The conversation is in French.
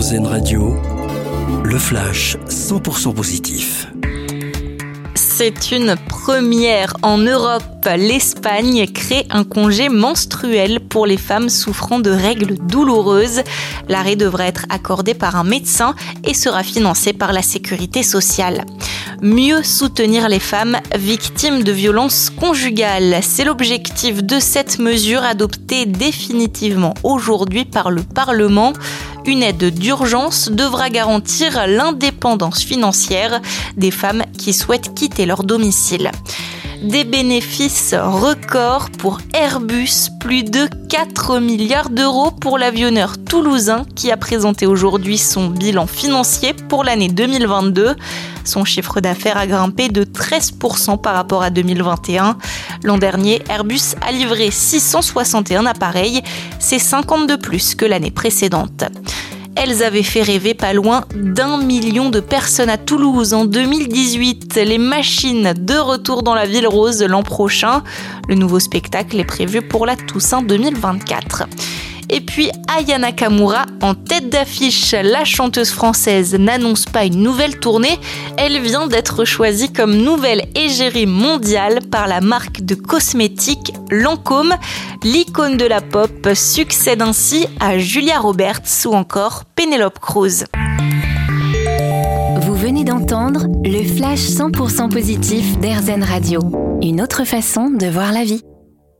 Radio, le flash 100% positif. C'est une première en Europe. L'Espagne crée un congé menstruel pour les femmes souffrant de règles douloureuses. L'arrêt devra être accordé par un médecin et sera financé par la sécurité sociale mieux soutenir les femmes victimes de violences conjugales. C'est l'objectif de cette mesure adoptée définitivement aujourd'hui par le Parlement. Une aide d'urgence devra garantir l'indépendance financière des femmes qui souhaitent quitter leur domicile des bénéfices records pour Airbus, plus de 4 milliards d'euros pour l'avionneur toulousain qui a présenté aujourd'hui son bilan financier pour l'année 2022. Son chiffre d'affaires a grimpé de 13% par rapport à 2021. L'an dernier, Airbus a livré 661 appareils, c'est 50 de plus que l'année précédente. Elles avaient fait rêver pas loin d'un million de personnes à Toulouse en 2018. Les machines de retour dans la ville rose l'an prochain. Le nouveau spectacle est prévu pour la Toussaint 2024. Et puis Aya Nakamura en tête d'affiche. La chanteuse française n'annonce pas une nouvelle tournée. Elle vient d'être choisie comme nouvelle égérie mondiale par la marque de cosmétiques Lancôme. L'icône de la pop succède ainsi à Julia Roberts ou encore Penelope Cruz. Vous venez d'entendre le flash 100% positif d'Airzen Radio. Une autre façon de voir la vie.